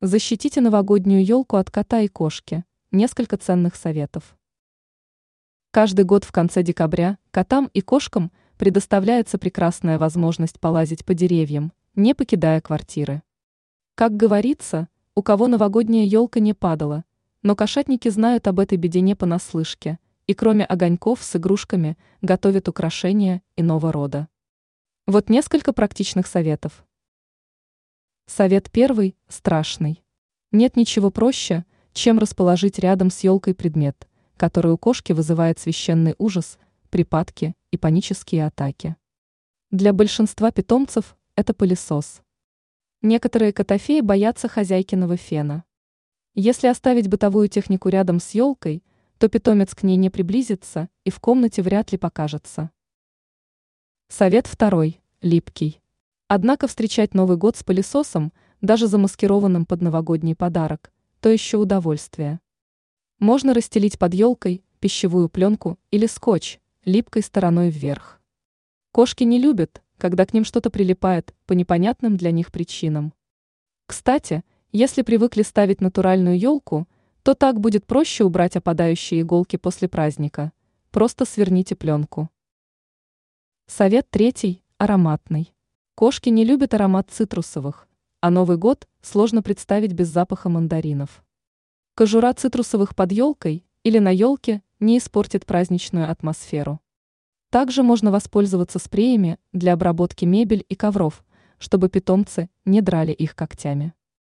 Защитите новогоднюю елку от кота и кошки. Несколько ценных советов. Каждый год в конце декабря котам и кошкам предоставляется прекрасная возможность полазить по деревьям, не покидая квартиры. Как говорится, у кого новогодняя елка не падала, но кошатники знают об этой беде не понаслышке, и кроме огоньков с игрушками готовят украшения иного рода. Вот несколько практичных советов. Совет первый – страшный. Нет ничего проще, чем расположить рядом с елкой предмет, который у кошки вызывает священный ужас, припадки и панические атаки. Для большинства питомцев это пылесос. Некоторые котофеи боятся хозяйкиного фена. Если оставить бытовую технику рядом с елкой, то питомец к ней не приблизится и в комнате вряд ли покажется. Совет второй – липкий. Однако встречать Новый год с пылесосом, даже замаскированным под новогодний подарок, то еще удовольствие. Можно расстелить под елкой пищевую пленку или скотч, липкой стороной вверх. Кошки не любят, когда к ним что-то прилипает по непонятным для них причинам. Кстати, если привыкли ставить натуральную елку, то так будет проще убрать опадающие иголки после праздника. Просто сверните пленку. Совет третий – ароматный. Кошки не любят аромат цитрусовых, а Новый год сложно представить без запаха мандаринов. Кожура цитрусовых под елкой или на елке не испортит праздничную атмосферу. Также можно воспользоваться спреями для обработки мебель и ковров, чтобы питомцы не драли их когтями.